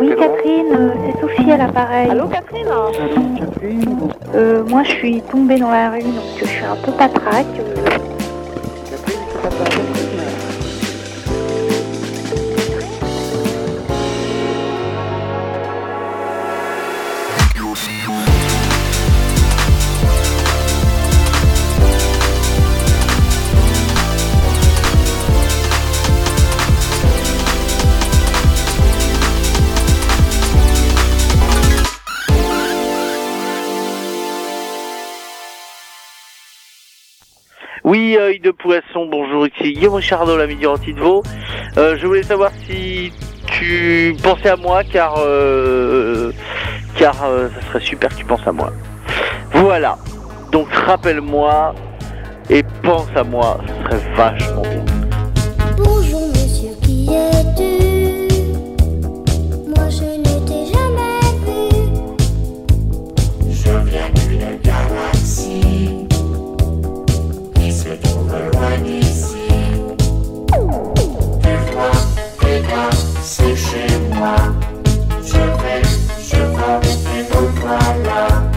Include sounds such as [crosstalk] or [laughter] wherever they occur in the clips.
Oui, Catherine, euh, c'est Sophie à l'appareil. Allô, Catherine euh, Moi, je suis tombée dans la rue, donc je suis un peu patraque. Catherine, tu De Poisson, bonjour, ici Guillaume Chardot, l'ami du de Veau. Euh, je voulais savoir si tu pensais à moi, car, euh, car euh, ça serait super que tu penses à moi. Voilà, donc rappelle-moi et pense à moi, ce serait vachement. Bonjour. passer chez moi. Je vais, je vais, et donc voilà.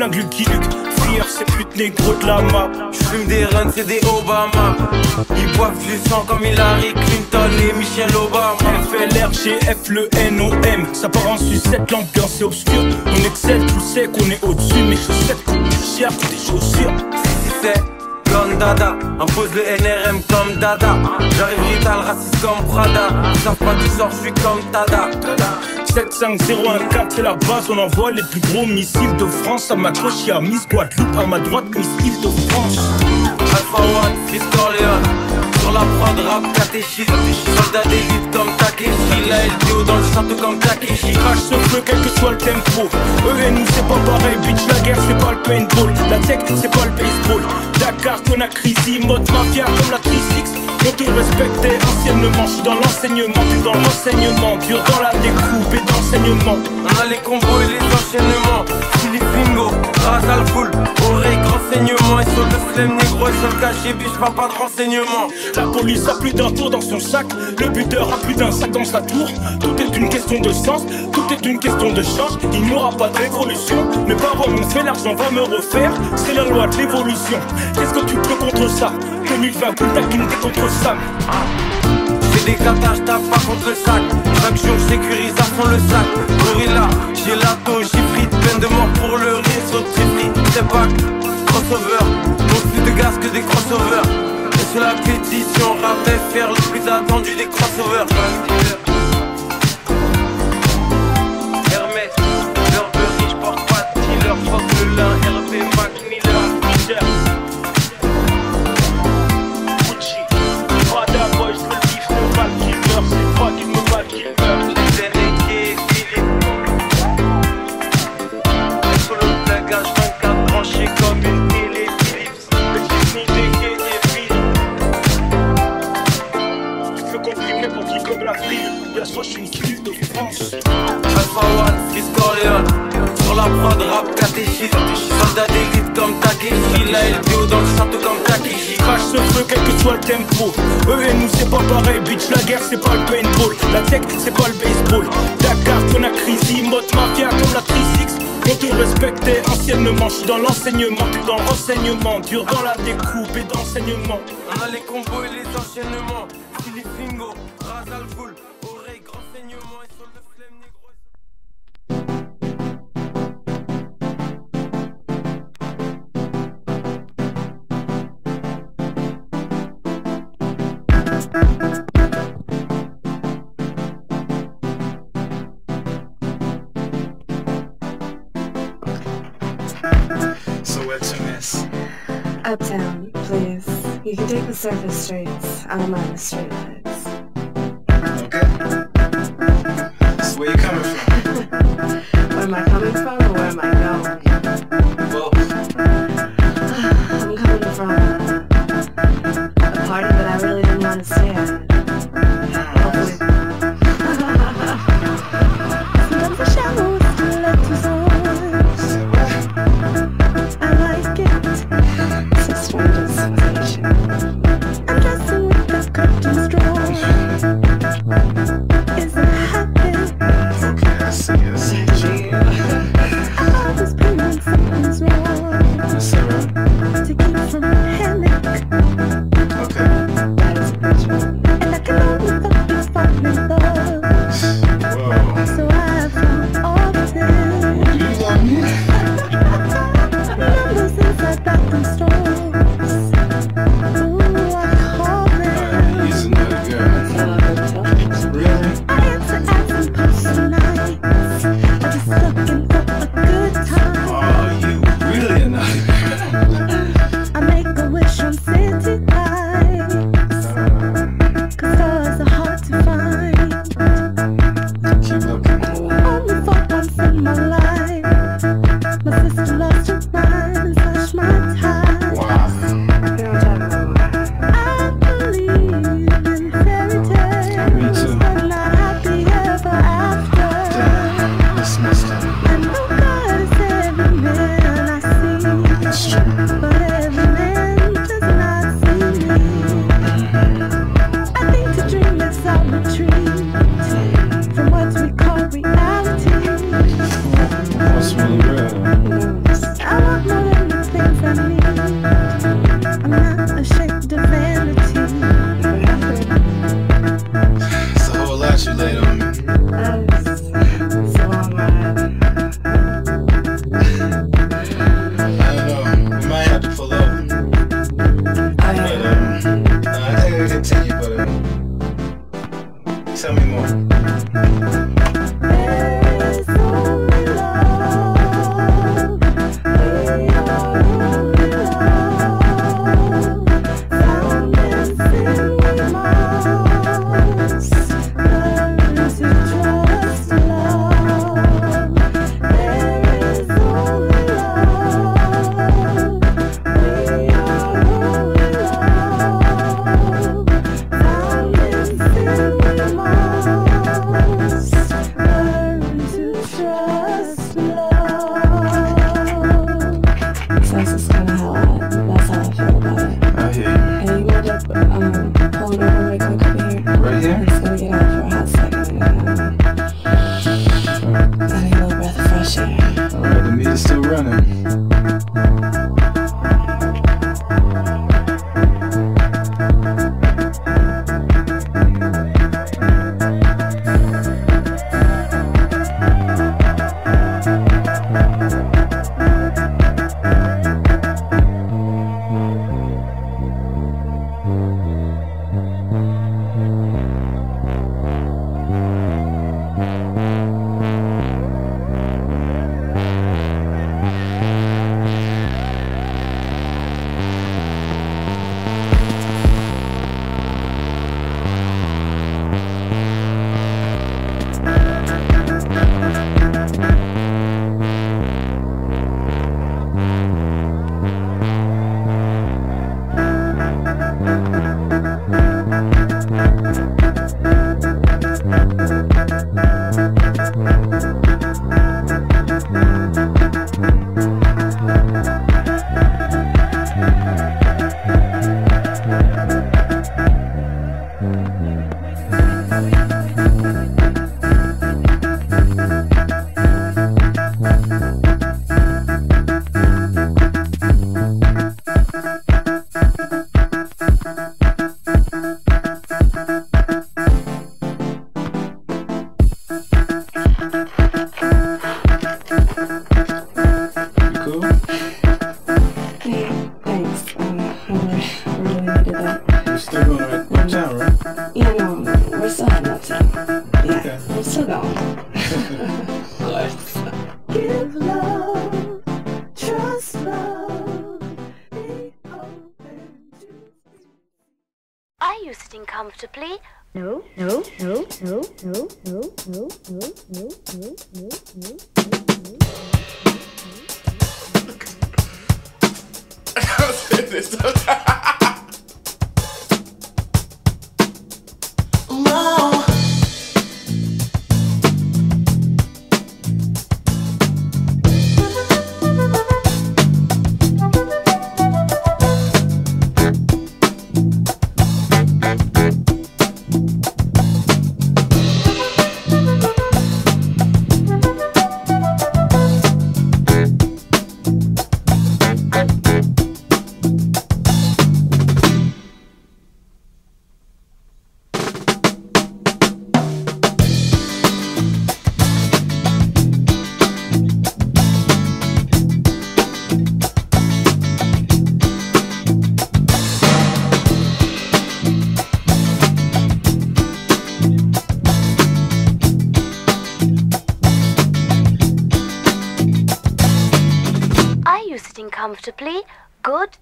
Flingue qui Luke. Frire ces putes négros de la map. J'fume des runs, c'est des Obama. Ils boivent du sang comme Hillary Clinton et Michelle Obama. FLRGF, le NOM. Ça part en sucette, l'ambiance est obscure. On excelle, tu sais qu'on est au-dessus. Mes chaussettes coûtent plus cher que des chaussures. Si c'est Blonde Dada, impose le NRM comme Dada. J'arrive vital, raciste comme Prada. Ils savent pas du sort, j'suis comme Tada. 75014, c'est la base, on envoie les plus gros missiles de France. À ma gauche, y'a Miss Guadeloupe, à ma droite, Miss Île-de-France. Alpha One. Sur la prod, rap, catéchisme. Soldat d'élite comme Takeshi. La LTO dans le château comme Takeshi. Crash ce feu, quel que soit le tempo. Eux et nous, c'est pas pareil, bitch. La guerre, c'est pas le paintball. La tech, c'est pas le baseball. Dakar, Conakry, mode mafia comme la 36. On te respectait anciennement, je suis dans l'enseignement, tu dans l'enseignement, dur dans la découpe et d'enseignement. On a les combos et les enchaînements. Philippe Bingo, rase al full. Oreille, renseignement. Et sur le flemme négro, et sur le cachet, biche, pas pas de renseignements. La police a plus d'un tour dans son sac, le buteur a plus d'un sac dans sa tour. Tout est une question de sens, tout est une question de change. Il n'y aura pas de révolution. Mes parents m'ont fait l'argent, va me refaire. C'est la loi de l'évolution. Qu'est-ce que tu peux contre ça? 2020, plus t'es contre. J'ai des katas, j'tape pas contre le sac. Chaque jour, fond le sac. Gorilla, j'ai lato, j'ai de peine de mort pour le rire. Sur c'est pas crossover. Non plus de gaz que des crossovers. Et sur la pétition, rappel faire le plus attendu des crossovers. Tu dans le renseignement. surface streets, Alamanda streets.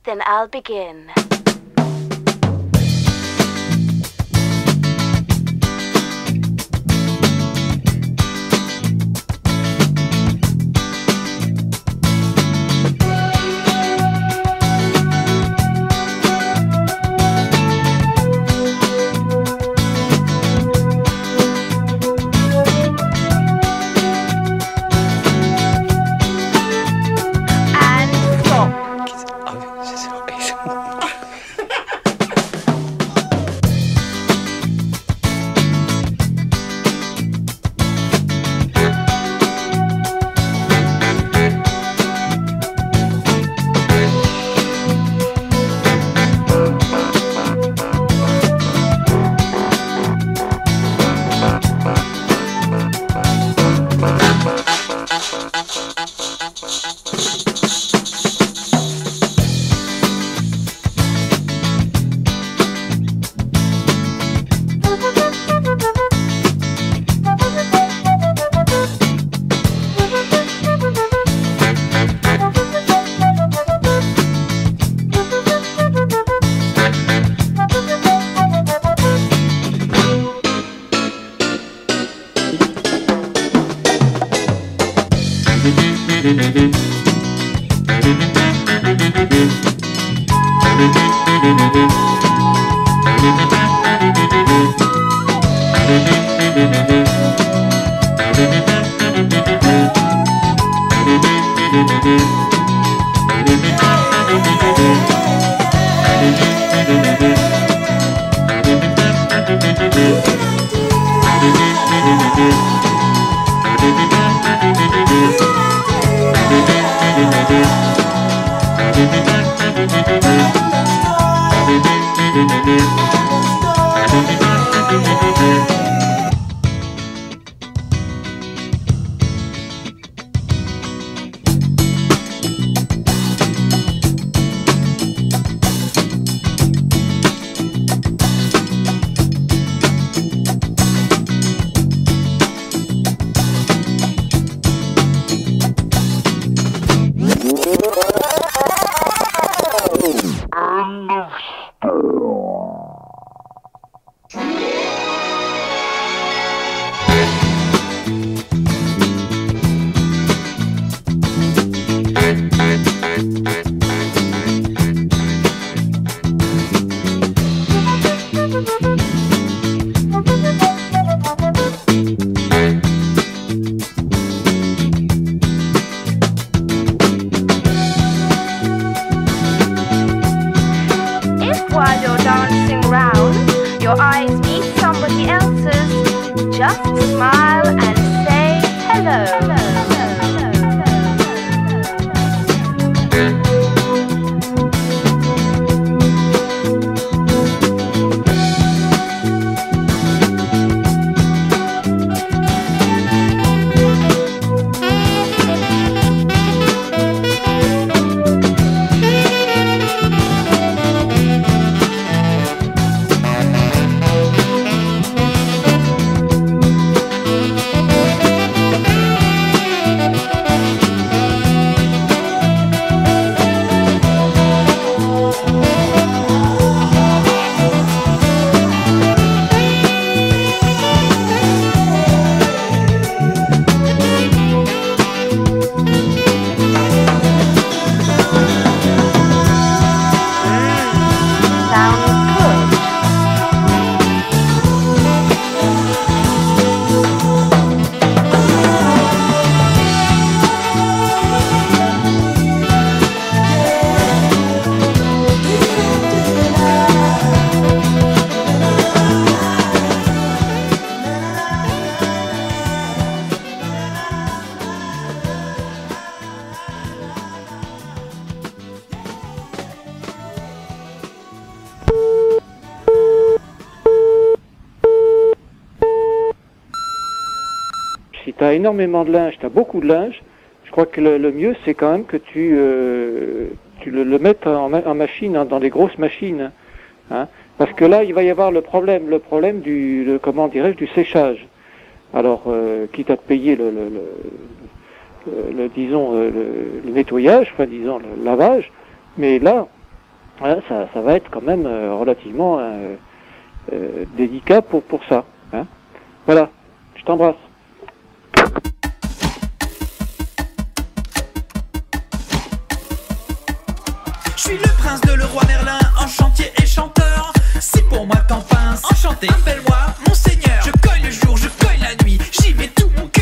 Then I'll begin. Tu as énormément de linge, tu as beaucoup de linge, je crois que le, mieux, c'est quand même que tu, euh, tu le, le mettes en, en machine, hein, dans des grosses machines. hein. parce que là, il va y avoir le problème, le problème du, le- comment dirais-je, du séchage. Alors, euh, quitte à te payer le, le, disons, euh, le, le nettoyage, enfin, disons, le lavage, mais là, hein, ça, ça va être quand même euh, relativement euh, euh, délicat pour, pour ça. Hein. Voilà, je t'embrasse. Roi Merlin, en chantier et chanteur. Si pour moi t'en pinces, enchanté, appelle-moi monseigneur. Je cogne le jour, je cogne la nuit, j'y mets tout mon cœur.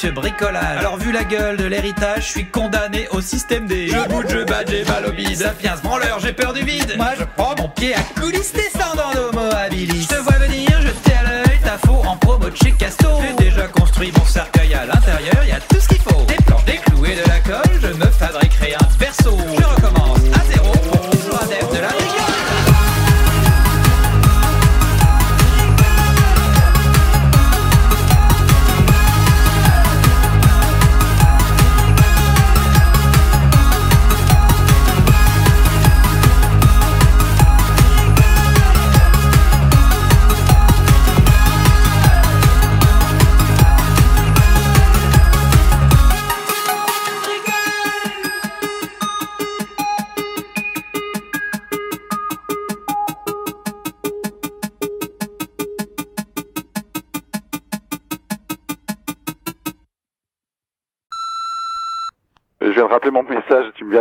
Monsieur bricolage. Alors vu la gueule de l'héritage, je suis condamné au système des Je bouge, je bats, j'ai mal au bide. Sapiens, branleur, j'ai peur du vide. Moi je prends mon pied à coulisses descendant d'homo habilis. Je te vois venir, je t'ai à l'œil, ta faux en promo de chez Casto. J'ai déjà construit mon cercueil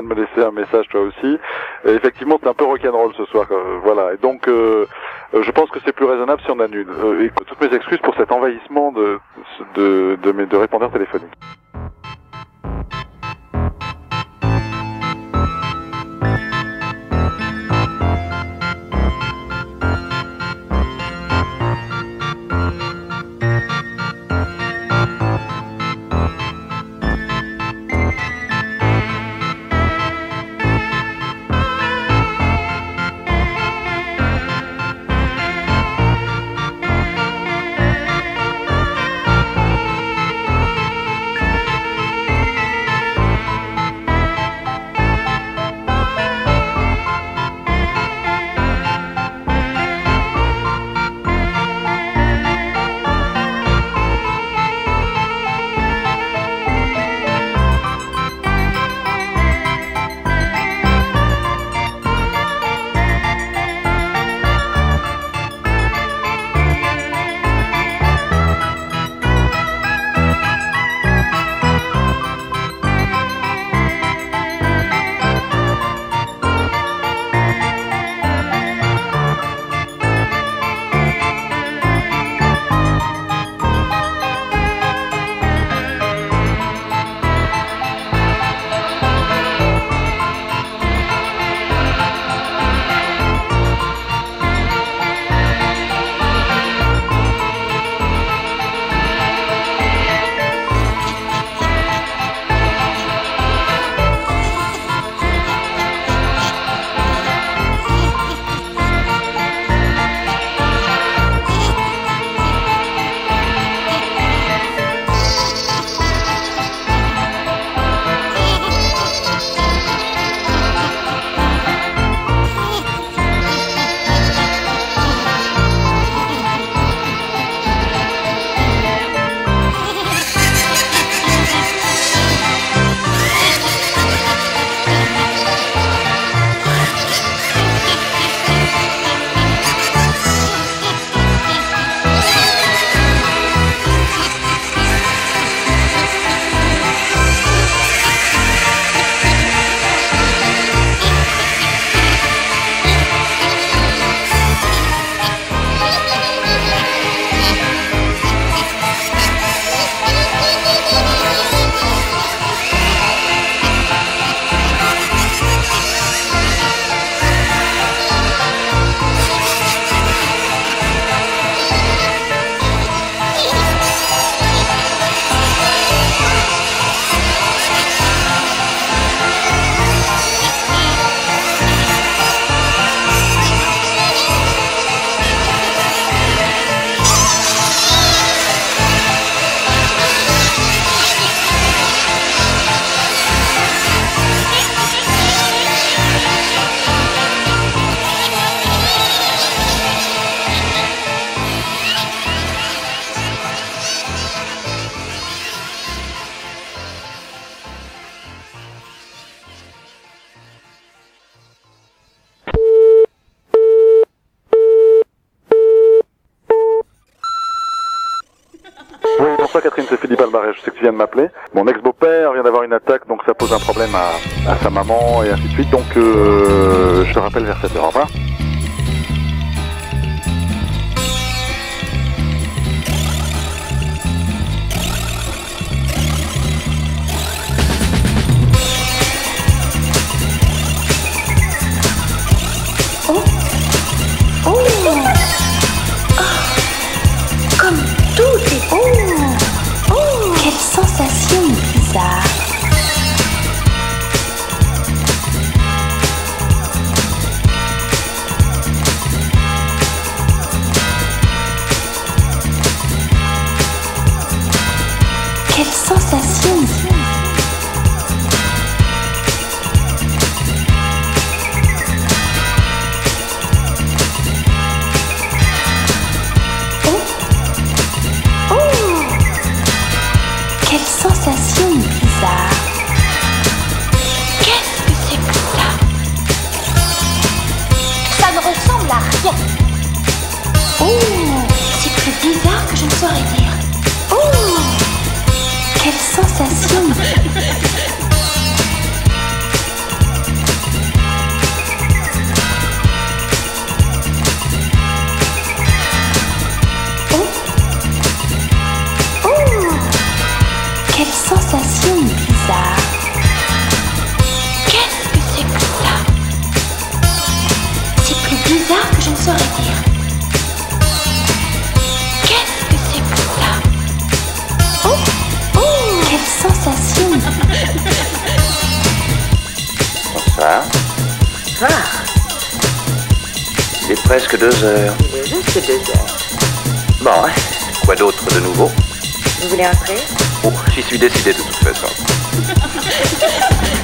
de me laisser un message toi aussi. Et effectivement, c'est un peu rock'n'roll ce soir, euh, voilà. Et donc, euh, euh, je pense que c'est plus raisonnable si on annule. Et toutes mes excuses pour cet envahissement de de de, mes, de répondeurs téléphoniques. À, sa maman et ainsi de suite. Donc euh, je te rappelle vers 7h, Il ah. est presque deux heures. Il est juste deux heures. Bon, hein. quoi d'autre de nouveau? Vous voulez entrer Oh, j'y suis décidé de toute façon. [laughs]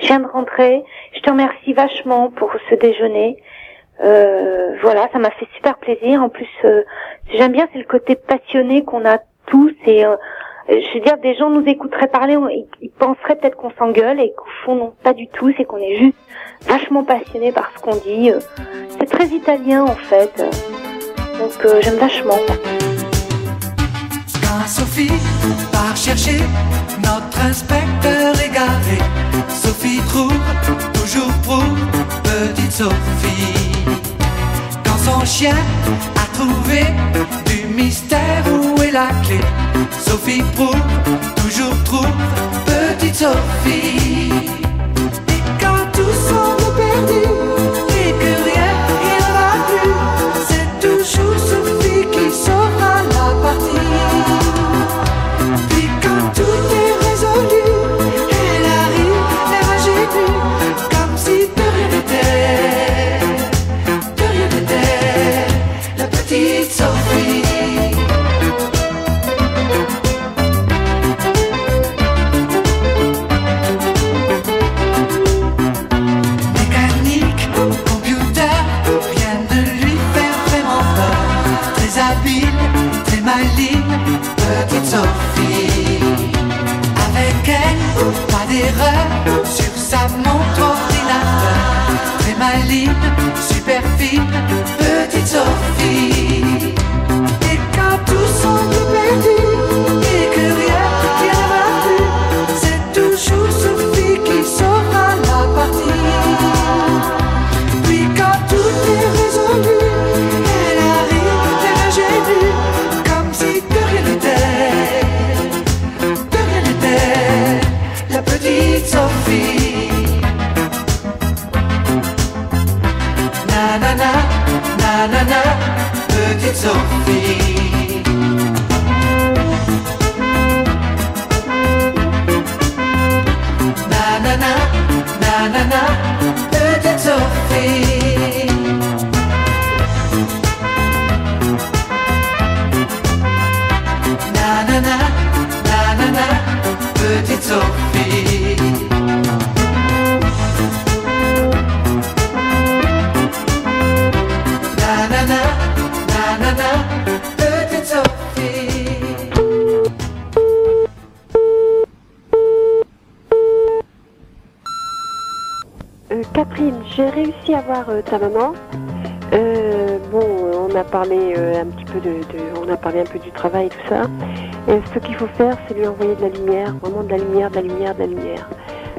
Je viens de rentrer. Je te remercie vachement pour ce déjeuner. Euh, voilà, ça m'a fait super plaisir. En plus, euh, j'aime bien, c'est le côté passionné qu'on a tous. Et euh, je veux dire, des gens nous écouteraient parler, ils penseraient peut-être qu'on s'engueule et qu'au fond, non, pas du tout. C'est qu'on est juste vachement passionné par ce qu'on dit. Euh, C'est très italien en fait. Euh, Donc euh, j'aime vachement. Sophie part chercher notre inspecteur égaré, Sophie trouve, toujours trouve, petite Sophie. Quand son chien a trouvé du mystère où est la clé, Sophie prouve, toujours trouve, petite Sophie. Peur. Très habile, très maligne, petite Sophie. Avec elle, pas d'erreur sur sa montre ordinateur. Très maligne, super fine, petite Sophie. Et quand tout semble perdu petite j'ai réussi à voir euh, ta maman. Euh, bon, euh, on a parlé un petit peu de, on a parlé un peu du travail et tout ça. Et ce qu'il faut faire, c'est lui envoyer de la lumière, vraiment de la lumière, de la lumière, de la lumière.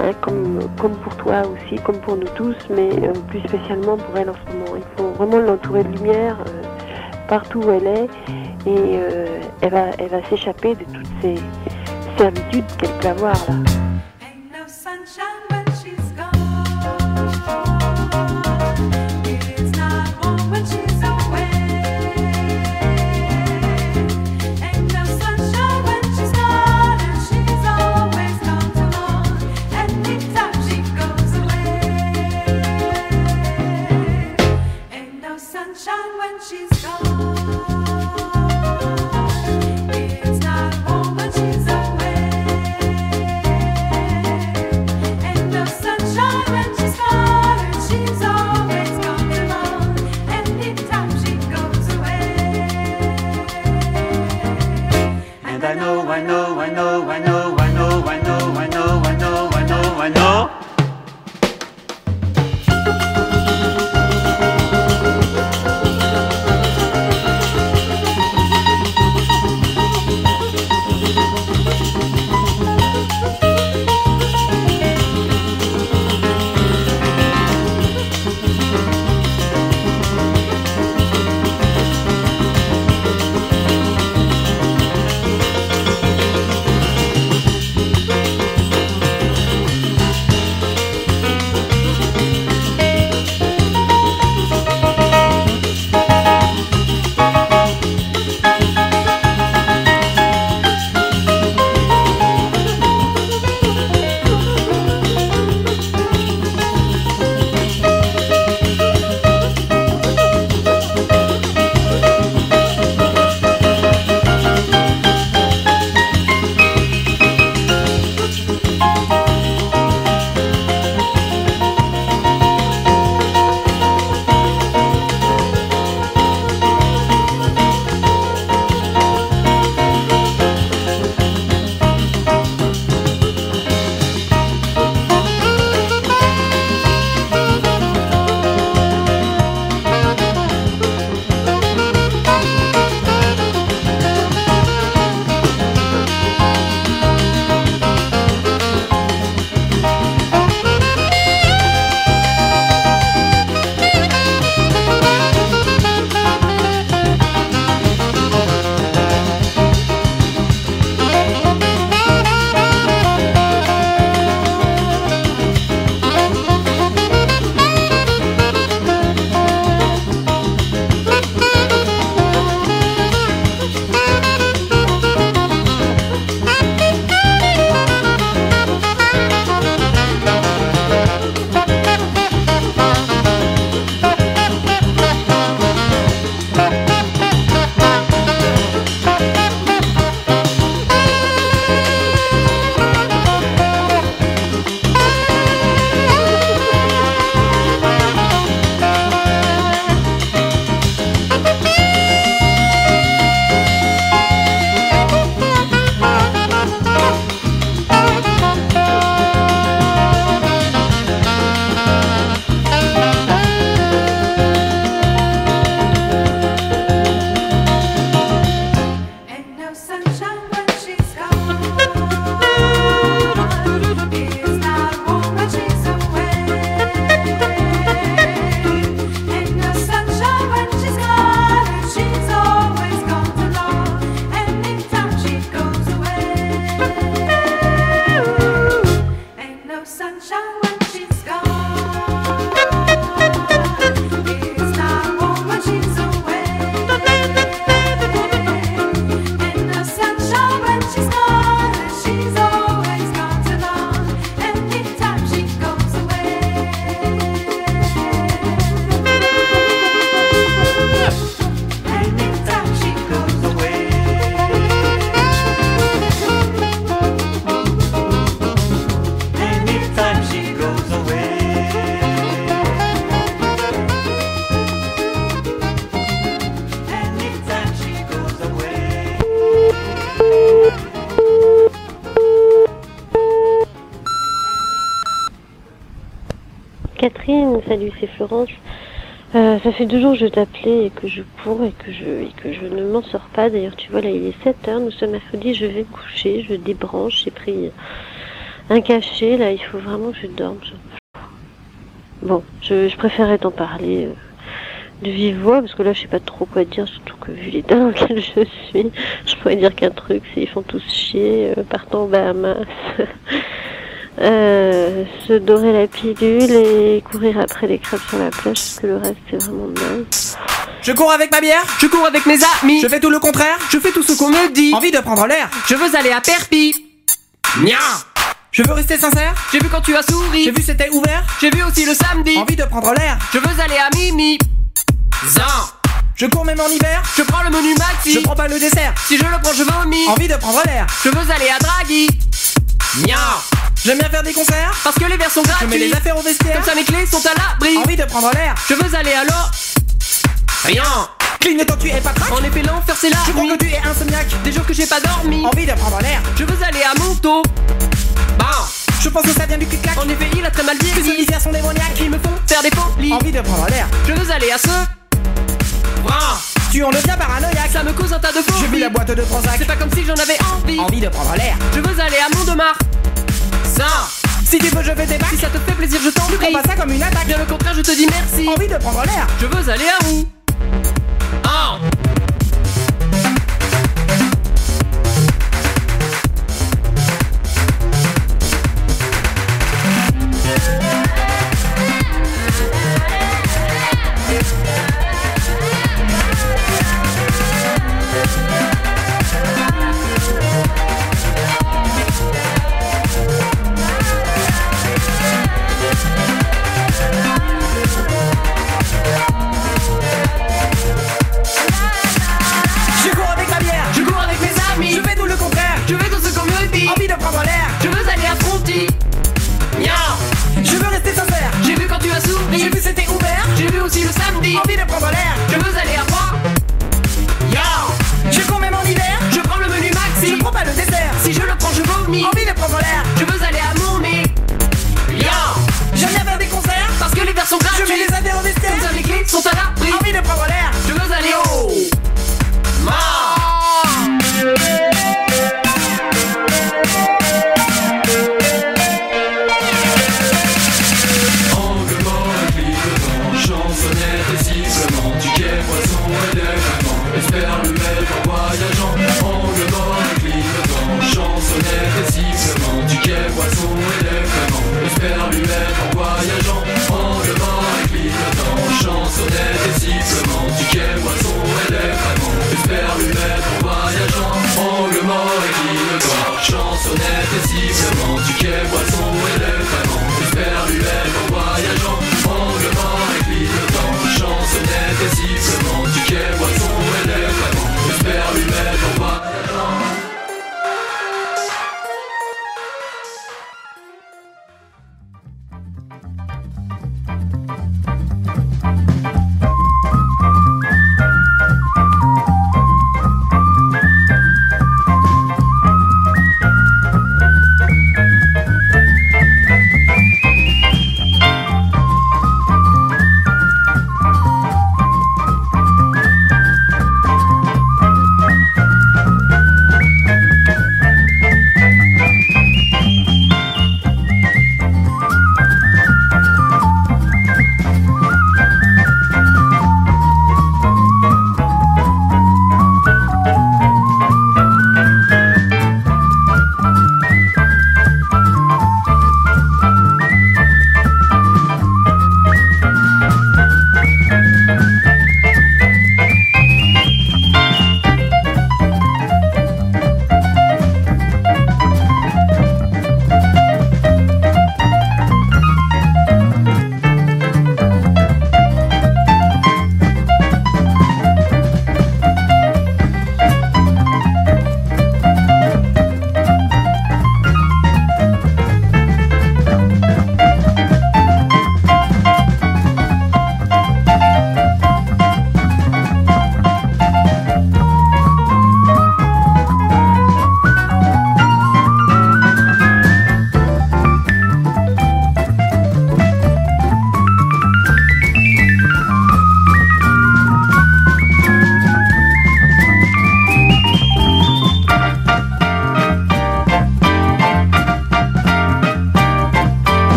Hein, comme, comme pour toi aussi, comme pour nous tous, mais plus spécialement pour elle en ce moment. Il faut vraiment l'entourer de lumière partout où elle est, et elle va, elle va s'échapper de toutes ces servitudes qu'elle peut avoir là. Salut, c'est Florence. Euh, ça fait deux jours que je t'appelais et que je cours et que je, et que je ne m'en sors pas. D'ailleurs, tu vois, là, il est 7 heures, nous sommes mercredi, je vais me coucher, je débranche, j'ai pris un cachet, là, il faut vraiment que je dorme. Bon, je, je préférais t'en parler euh, de vive voix, parce que là, je sais pas trop quoi dire, surtout que vu l'état dans lequel je suis, je pourrais dire qu'un truc, c'est ils font tous chier, euh, partant aux Bahamas. Euh, se dorer la pilule et courir après les crabes sur la plage parce que le reste c'est vraiment naze. Je cours avec ma bière, je cours avec mes amis, je fais tout le contraire, je fais tout ce qu'on me dit. Envie de prendre l'air, je veux aller à Perpi. Nya Je veux rester sincère, j'ai vu quand tu as souri, j'ai vu c'était ouvert, j'ai vu aussi le samedi. Envie de prendre l'air, je veux aller à Mimi. Zan. Je cours même en hiver, je prends le menu maxi, je prends pas le dessert, si je le prends je vomis. Envie de prendre l'air, je veux aller à Draghi. Nya J'aime bien faire des concerts. Parce que les verres sont gratuits Je mets les affaires au vestiaire. Comme ça mes clés sont à l'abri. Envie de prendre l'air. Je veux aller à l'eau. Rien. Clignotant tu es pas crack En effet l'enfer c'est là. Je crois que tu es insomniaque. Des jours que j'ai pas dormi. Envie de prendre l'air. Je veux aller à Monto Bon. Je pense que ça vient du clic-clac En effet il a très mal dit. Que ces sont démoniaques Ils me font faire des folies. Envie de prendre l'air. Je veux aller à ce. Brin tu en deviens paranoïaque. Ça me cause un tas de faux Je vis la boîte de Transac C'est pas comme si j'en avais envie. Envie de prendre l'air. Je veux aller à Mont-de-Marre ça Si tu veux je vais débarquer Si ça te fait plaisir je t'en prie. Prends pas ça comme une attaque. Bien au contraire je te dis merci. Envie de prendre l'air. Je veux aller à où? Ah Nya Je veux rester sincère, j'ai vu quand tu as souri, j'ai vu c'était ouvert, j'ai vu aussi le samedi, envie de prendre l'air, je veux aller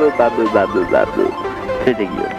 Voilà. Salut. Bab, bab, bab, bab. C'était Guillaume.